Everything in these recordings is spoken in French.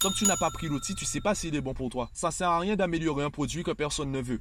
Que tu n'as pas pris l'outil, tu sais pas s'il est bon pour toi. Ça sert à rien d'améliorer un produit que personne ne veut.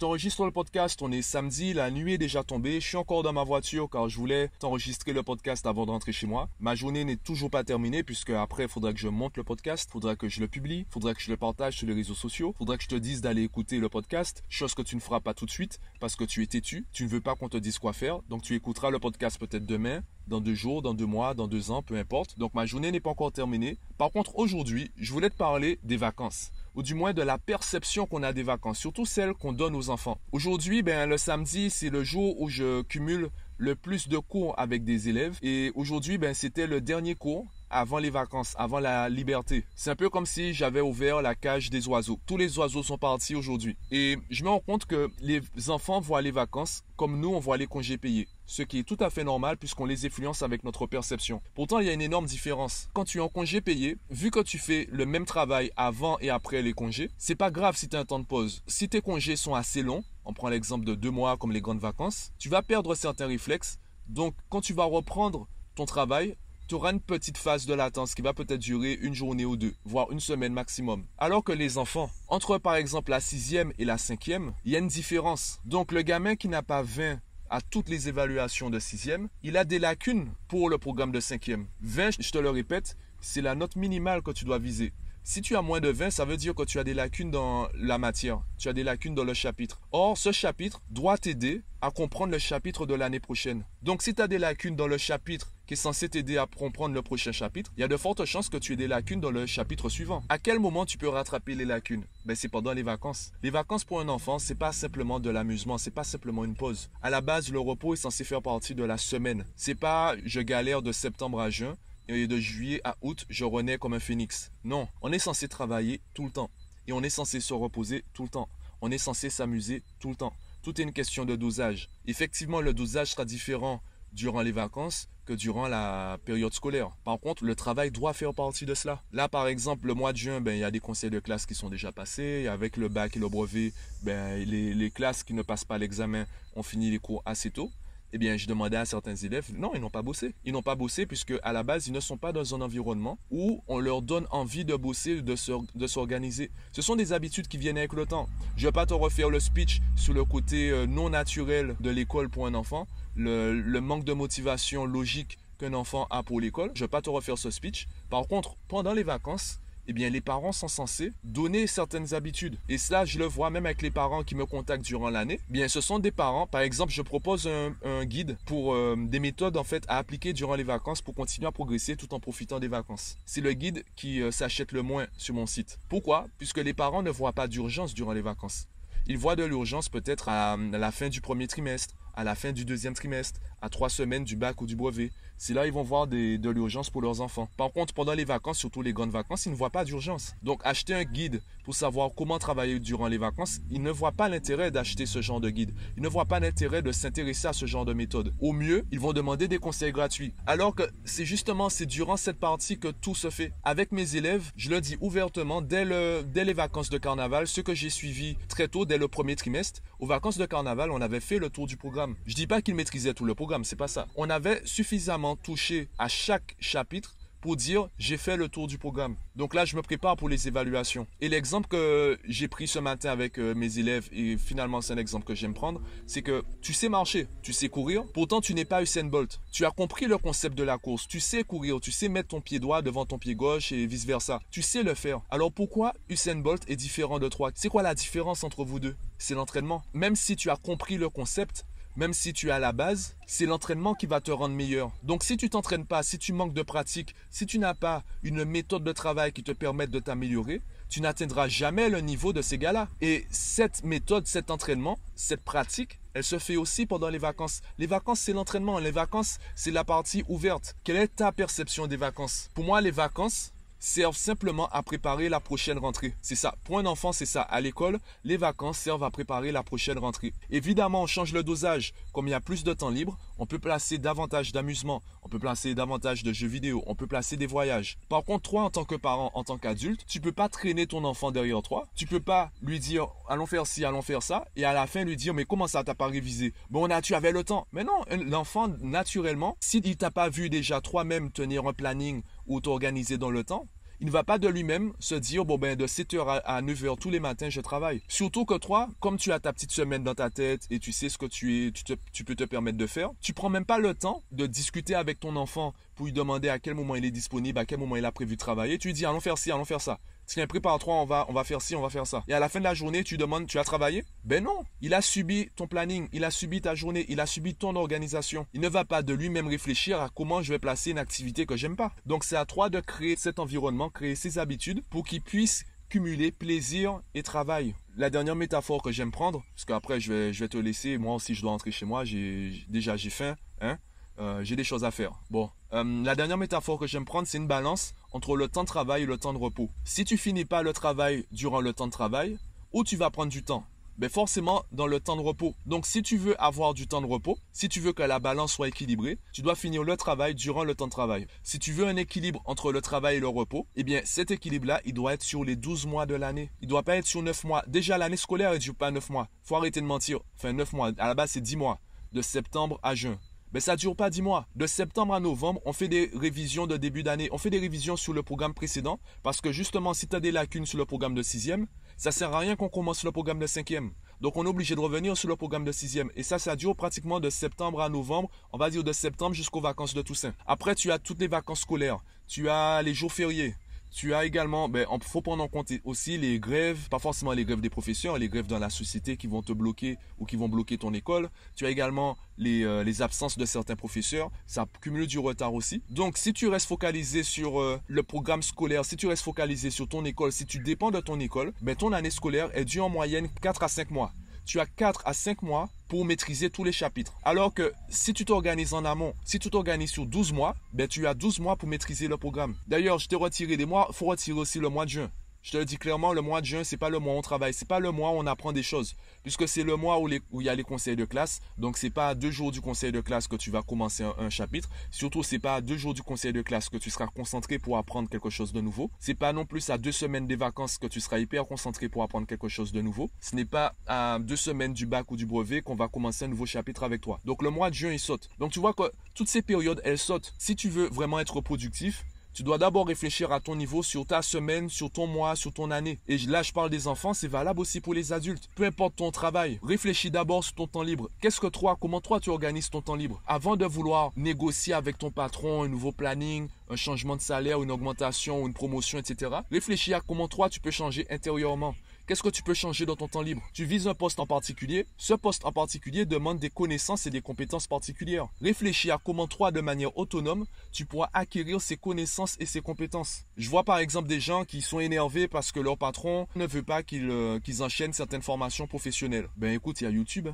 T'enregistre le podcast, on est samedi, la nuit est déjà tombée, je suis encore dans ma voiture car je voulais t'enregistrer le podcast avant de rentrer chez moi. Ma journée n'est toujours pas terminée puisque après il faudra que je monte le podcast, faudra que je le publie, faudra que je le partage sur les réseaux sociaux, faudra que je te dise d'aller écouter le podcast, chose que tu ne feras pas tout de suite parce que tu es têtu, tu ne veux pas qu'on te dise quoi faire, donc tu écouteras le podcast peut-être demain, dans deux jours, dans deux mois, dans deux ans, peu importe. Donc ma journée n'est pas encore terminée. Par contre, aujourd'hui, je voulais te parler des vacances ou du moins de la perception qu'on a des vacances, surtout celles qu'on donne aux enfants. Aujourd'hui, ben, le samedi, c'est le jour où je cumule le plus de cours avec des élèves. Et aujourd'hui, ben, c'était le dernier cours avant les vacances, avant la liberté. C'est un peu comme si j'avais ouvert la cage des oiseaux. Tous les oiseaux sont partis aujourd'hui. Et je me rends compte que les enfants voient les vacances comme nous, on voit les congés payés. Ce qui est tout à fait normal puisqu'on les influence avec notre perception. Pourtant, il y a une énorme différence. Quand tu es en congé payé, vu que tu fais le même travail avant et après les congés, c'est pas grave si tu as un temps de pause. Si tes congés sont assez longs, on prend l'exemple de deux mois comme les grandes vacances, tu vas perdre certains réflexes. Donc, quand tu vas reprendre ton travail, tu auras une petite phase de latence qui va peut-être durer une journée ou deux, voire une semaine maximum. Alors que les enfants, entre par exemple la sixième et la cinquième, il y a une différence. Donc le gamin qui n'a pas 20 à toutes les évaluations de sixième, il a des lacunes pour le programme de cinquième. 20, je te le répète, c'est la note minimale que tu dois viser. Si tu as moins de 20, ça veut dire que tu as des lacunes dans la matière, tu as des lacunes dans le chapitre. Or, ce chapitre doit t'aider à comprendre le chapitre de l'année prochaine. Donc, si tu as des lacunes dans le chapitre qui est censé t'aider à comprendre le prochain chapitre, il y a de fortes chances que tu aies des lacunes dans le chapitre suivant. À quel moment tu peux rattraper les lacunes? Ben c'est pendant les vacances. Les vacances pour un enfant, c'est pas simplement de l'amusement, c'est pas simplement une pause. À la base, le repos est censé faire partie de la semaine. C'est pas je galère de septembre à juin et de juillet à août, je renais comme un phénix. Non, on est censé travailler tout le temps. Et on est censé se reposer tout le temps. On est censé s'amuser tout le temps. Tout est une question de dosage. Effectivement, le dosage sera différent durant les vacances que durant la période scolaire. Par contre, le travail doit faire partie de cela. Là, par exemple, le mois de juin, ben, il y a des conseils de classe qui sont déjà passés. Avec le bac et le brevet, ben, les, les classes qui ne passent pas l'examen ont fini les cours assez tôt eh bien, je demandais à certains élèves, non, ils n'ont pas bossé. Ils n'ont pas bossé puisque, à la base, ils ne sont pas dans un environnement où on leur donne envie de bosser, de s'organiser. Ce sont des habitudes qui viennent avec le temps. Je ne vais pas te refaire le speech sur le côté euh, non naturel de l'école pour un enfant, le, le manque de motivation logique qu'un enfant a pour l'école. Je ne vais pas te refaire ce speech. Par contre, pendant les vacances, eh bien, les parents sont censés donner certaines habitudes. Et cela, je le vois même avec les parents qui me contactent durant l'année. Eh bien, ce sont des parents. Par exemple, je propose un, guide pour euh, des méthodes en fait à appliquer durant les vacances pour continuer à progresser tout en profitant des vacances. C'est le guide qui euh, s'achète le moins sur mon site. Pourquoi? Puisque les parents ne voient pas d'urgence durant les vacances. Ils voient de l'urgence peut-être à la fin du premier trimestre, à la fin du deuxième trimestre, à trois semaines du bac ou du brevet. C'est là ils vont voir de l'urgence pour leurs enfants. Par contre, pendant les vacances, surtout les grandes vacances, ils ne voient pas d'urgence. Donc, acheter un guide pour savoir comment travailler durant les vacances, ils ne voient pas l'intérêt d'acheter ce genre de guide. Ils ne voient pas l'intérêt de s'intéresser à ce genre de méthode. Au mieux, ils vont demander des conseils gratuits. Alors que c'est justement, c'est durant cette partie que tout se fait. Avec mes élèves, je le dis ouvertement, dès, dès les vacances de carnaval, ce que j'ai suivi très tôt, dès le premier trimestre, aux vacances de carnaval, on avait fait le tour du programme. Je dis pas qu'ils maîtrisaient tout le programme, c'est pas ça. On avait suffisamment toucher à chaque chapitre pour dire j'ai fait le tour du programme. Donc là, je me prépare pour les évaluations. Et l'exemple que j'ai pris ce matin avec euh, mes élèves, et finalement c'est un exemple que j'aime prendre, c'est que tu sais marcher, tu sais courir, pourtant tu n'es pas Usain Bolt. Tu as compris le concept de la course, tu sais courir, tu sais mettre ton pied droit devant ton pied gauche et vice-versa. Tu sais le faire. Alors pourquoi Usain Bolt est différent de toi? C'est quoi la différence entre vous deux? C'est l'entraînement. Même si tu as compris le concept, même si tu as la base, c'est l'entraînement qui va te rendre meilleur. Donc si tu t'entraînes pas, si tu manques de pratique, si tu n'as pas une méthode de travail qui te permette de t'améliorer, tu n'atteindras jamais le niveau de ces gars-là. Et cette méthode, cet entraînement, cette pratique, elle se fait aussi pendant les vacances. Les vacances, c'est l'entraînement. Les vacances, c'est la partie ouverte. Quelle est ta perception des vacances? Pour moi, les vacances, servent simplement à préparer la prochaine rentrée. C'est ça. Pour un enfant, c'est ça. À l'école, les vacances servent à préparer la prochaine rentrée. Évidemment, on change le dosage. Comme il y a plus de temps libre, On peut placer davantage d'amusement, on peut placer davantage de jeux vidéo, on peut placer des voyages. Par contre, toi, en tant que parent, en tant qu'adulte, tu peux pas traîner ton enfant derrière toi. Tu peux pas lui dire, allons faire ci, allons faire ça, et à la fin lui dire, mais comment ça, t'as pas révisé? Bon, là, tu avais le temps. Mais non, l'enfant, naturellement, s'il t'a pas vu déjà toi-même tenir un planning ou t'organiser dans le temps, il ne va pas de lui-même se dire, bon ben de 7h à 9h tous les matins, je travaille. Surtout que toi, comme tu as ta petite semaine dans ta tête et tu sais ce que tu es, tu, peux te permettre de faire, tu prends même pas le temps de discuter avec ton enfant pour lui demander à quel moment il est disponible, à quel moment il a prévu de travailler. Tu lui dis, allons faire ci, allons faire ça. Tiens, prépare-toi, on va, on va faire ci, on va faire ça. Et à la fin de la journée, tu demandes, tu as travaillé? Ben non. Il a subi ton planning, il a subi ta journée, il a subi ton organisation. Il ne va pas de lui-même réfléchir à comment je vais placer une activité que j'aime pas. Donc c'est à toi de créer cet environnement, créer ces habitudes pour qu'il puisse cumuler plaisir et travail. La dernière métaphore que j'aime prendre, parce qu'après je vais, je vais te laisser, moi aussi je dois rentrer chez moi, j'ai déjà j'ai faim, hein euh, j'ai des choses à faire. Bon, euh, la dernière métaphore que j'aime prendre, c'est une balance entre le temps de travail et le temps de repos. Si tu finis pas le travail durant le temps de travail, où tu vas prendre du temps? Ben forcément dans le temps de repos. Donc si tu veux avoir du temps de repos, si tu veux que la balance soit équilibrée, tu dois finir le travail durant le temps de travail. Si tu veux un équilibre entre le travail et le repos, eh bien cet équilibre-là, il doit être sur les 12 mois de l'année. Il doit pas être sur 9 mois. Déjà l'année scolaire, elle dure pas 9 mois. Faut arrêter de mentir. Enfin 9 mois. À la base, c'est 10 mois. De septembre à juin. Mais ça ne dure pas 10 mois. De septembre à novembre, on fait des révisions de début d'année. On fait des révisions sur le programme précédent parce que justement, si tu as des lacunes sur le programme de sixième, ça sert à rien qu'on commence le programme de cinquième. Donc on est obligé de revenir sur le programme de sixième. Et ça, ça dure pratiquement de septembre à novembre. On va dire de septembre jusqu'aux vacances de Toussaint. Après, tu as toutes les vacances scolaires. Tu as les jours fériés. Tu as également, ben, faut prendre en compte aussi les grèves, pas forcément les grèves des professeurs, les grèves dans la société qui vont te bloquer ou qui vont bloquer ton école. Tu as également les, euh, absences de certains professeurs. Ça cumule du retard aussi. Donc, si tu restes focalisé sur euh, le programme scolaire, si tu restes focalisé sur ton école, si tu dépends de ton école, ben, ton année scolaire est due en moyenne 4 à 5 mois tu as 4 à 5 mois pour maîtriser tous les chapitres. Alors que si tu t'organises en amont, si tu t'organises sur 12 mois, ben tu as 12 mois pour maîtriser le programme. D'ailleurs, je t'ai retiré des mois, il faut retirer aussi le mois de juin. Je te le dis clairement, le mois de juin, c'est pas le mois où on travaille, c'est pas le mois où on apprend des choses, puisque c'est le mois où, il y a les conseils de classe. Donc c'est pas à deux jours du conseil de classe que tu vas commencer un, chapitre. Surtout, c'est pas à deux jours du conseil de classe que tu seras concentré pour apprendre quelque chose de nouveau. C'est pas non plus à deux semaines des vacances que tu seras hyper concentré pour apprendre quelque chose de nouveau. Ce n'est pas à deux semaines du bac ou du brevet qu'on va commencer un nouveau chapitre avec toi. Donc le mois de juin, il saute. Donc tu vois que toutes ces périodes, elles sautent. Si tu veux vraiment être productif, tu dois d'abord réfléchir à ton niveau sur ta semaine, sur ton mois, sur ton année. Et là, je parle des enfants, c'est valable aussi pour les adultes. Peu importe ton travail, réfléchis d'abord sur ton temps libre. Qu'est-ce que toi, comment toi tu organises ton temps libre? Avant de vouloir négocier avec ton patron un nouveau planning, un changement de salaire, une augmentation, une promotion, etc. Réfléchis à comment toi tu peux changer intérieurement. Qu'est-ce que tu peux changer dans ton temps libre? Tu vises un poste en particulier? Ce poste en particulier demande des connaissances et des compétences particulières. Réfléchis à comment toi, de manière autonome, tu pourras acquérir ces connaissances et ces compétences. Je vois par exemple des gens qui sont énervés parce que leur patron ne veut pas qu'ils euh, enchaînent certaines formations professionnelles. Ben écoute, il y a YouTube.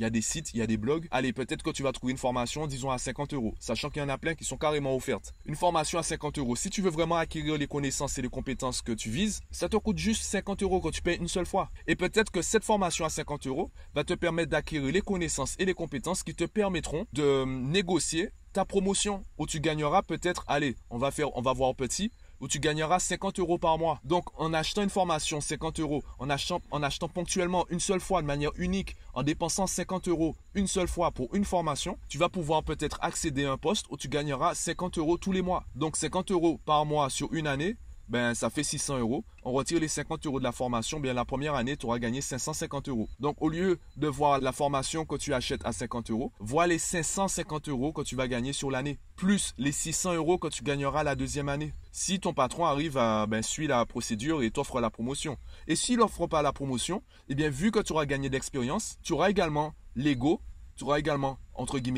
Il y a des sites, il y a des blogs. Allez, peut-être que tu vas trouver une formation, disons, à 50 euros. Sachant qu'il y en a plein qui sont carrément offertes. Une formation à 50 euros. Si tu veux vraiment acquérir les connaissances et les compétences que tu vises, ça te coûte juste 50 euros quand tu payes une seule fois. Et peut-être que cette formation à 50 euros va te permettre d'acquérir les connaissances et les compétences qui te permettront de négocier ta promotion où tu gagneras peut-être, allez, on va faire, on va voir petit, où tu gagneras 50 euros par mois. Donc, en achetant une formation 50 euros, en achetant, en achetant ponctuellement une seule fois de manière unique, en dépensant 50 euros une seule fois pour une formation, tu vas pouvoir peut-être accéder à un poste où tu gagneras 50 euros tous les mois. Donc, 50 euros par mois sur une année, ben ça fait 600 euros. On retire les 50 euros de la formation, bien la première année, tu auras gagné 550 euros. Donc au lieu de voir la formation que tu achètes à 50 euros, vois les 550 euros que tu vas gagner sur l'année, plus les 600 euros que tu gagneras la deuxième année. Si ton patron arrive à ben, suivre la procédure et t'offre la promotion. Et s'il n'offre pas la promotion, eh bien vu que tu auras gagné d'expérience, tu auras également l'ego, tu auras également,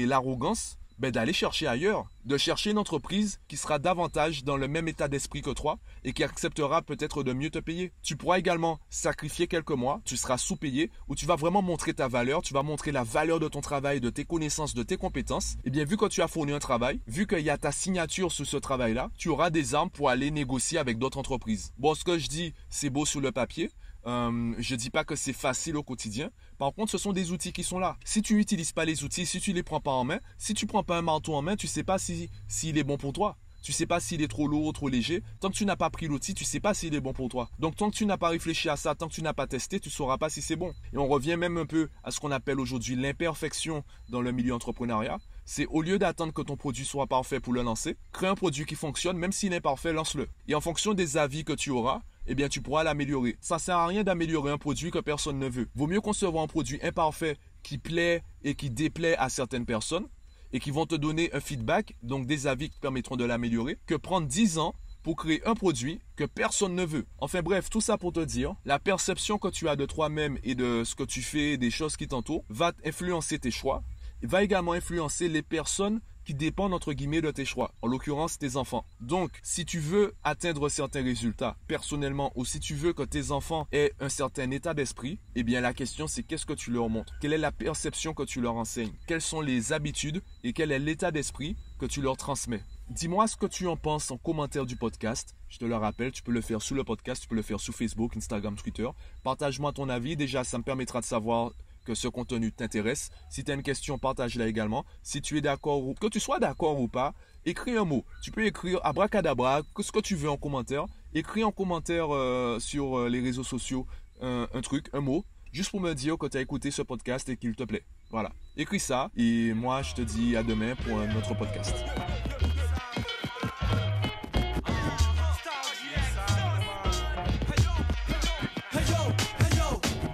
l'arrogance ben, d'aller chercher ailleurs, de chercher une entreprise qui sera davantage dans le même état d'esprit que toi et qui acceptera peut-être de mieux te payer. Tu pourras également sacrifier quelques mois, tu seras sous-payé, où tu vas vraiment montrer ta valeur, tu vas montrer la valeur de ton travail, de tes connaissances, de tes compétences. Et eh bien vu que tu as fourni un travail, vu qu'il y a ta signature sur ce travail-là, tu auras des armes pour aller négocier avec d'autres entreprises. Bon, ce que je dis, c'est beau sur le papier, euh, je dis pas que c'est facile au quotidien Par contre, ce sont des outils qui sont là. Si tu n'utilises pas les outils, si tu les prends pas en main, si tu prends pas un marteau en main, tu sais pas si s'il est bon pour toi. Tu sais pas s'il est trop lourd, ou trop léger. Tant que tu n'as pas pris l'outil, tu sais pas s'il est bon pour toi. Donc tant que tu n'as pas réfléchi à ça, tant que tu n'as pas testé, tu sauras pas si c'est bon. Et on revient même un peu à ce qu'on appelle aujourd'hui l'imperfection dans le milieu entrepreneuriat. C'est au lieu d'attendre que ton produit soit parfait pour le lancer, crée un produit qui fonctionne, même s'il est parfait, lance-le. Et en fonction des avis que tu auras, eh bien, tu pourras l'améliorer. Ça sert à rien d'améliorer un produit que personne ne veut. Vaut mieux concevoir un produit imparfait qui plaît et qui déplaît à certaines personnes et qui vont te donner un feedback, donc des avis qui permettront de l'améliorer, que prendre 10 ans pour créer un produit que personne ne veut. Enfin bref, tout ça pour te dire, la perception que tu as de toi-même et de ce que tu fais, des choses qui t'entourent, va influencer tes choix, va également influencer les personnes qui dépendent entre guillemets de tes choix, en l'occurrence tes enfants. Donc, si tu veux atteindre certains résultats personnellement ou si tu veux que tes enfants aient un certain état d'esprit, eh bien la question c'est qu'est-ce que tu leur montres? Quelle est la perception que tu leur enseignes? Quelles sont les habitudes et quel est l'état d'esprit que tu leur transmets? Dis-moi ce que tu en penses en commentaire du podcast. Je te le rappelle, tu peux le faire sous le podcast, tu peux le faire sous Facebook, Instagram, Twitter. Partage-moi ton avis. Déjà, ça me permettra de savoir que ce contenu t'intéresse. Si tu as une question, partage-la également. Si tu es d'accord ou que tu sois d'accord ou pas, écris un mot. Tu peux écrire abracadabra, ce que tu veux en commentaire. Écris en commentaire euh, sur euh, les réseaux sociaux un, truc, un mot, juste pour me dire que tu as écouté ce podcast et qu'il te plaît. Voilà. Écris ça et moi je te dis à demain pour un autre podcast.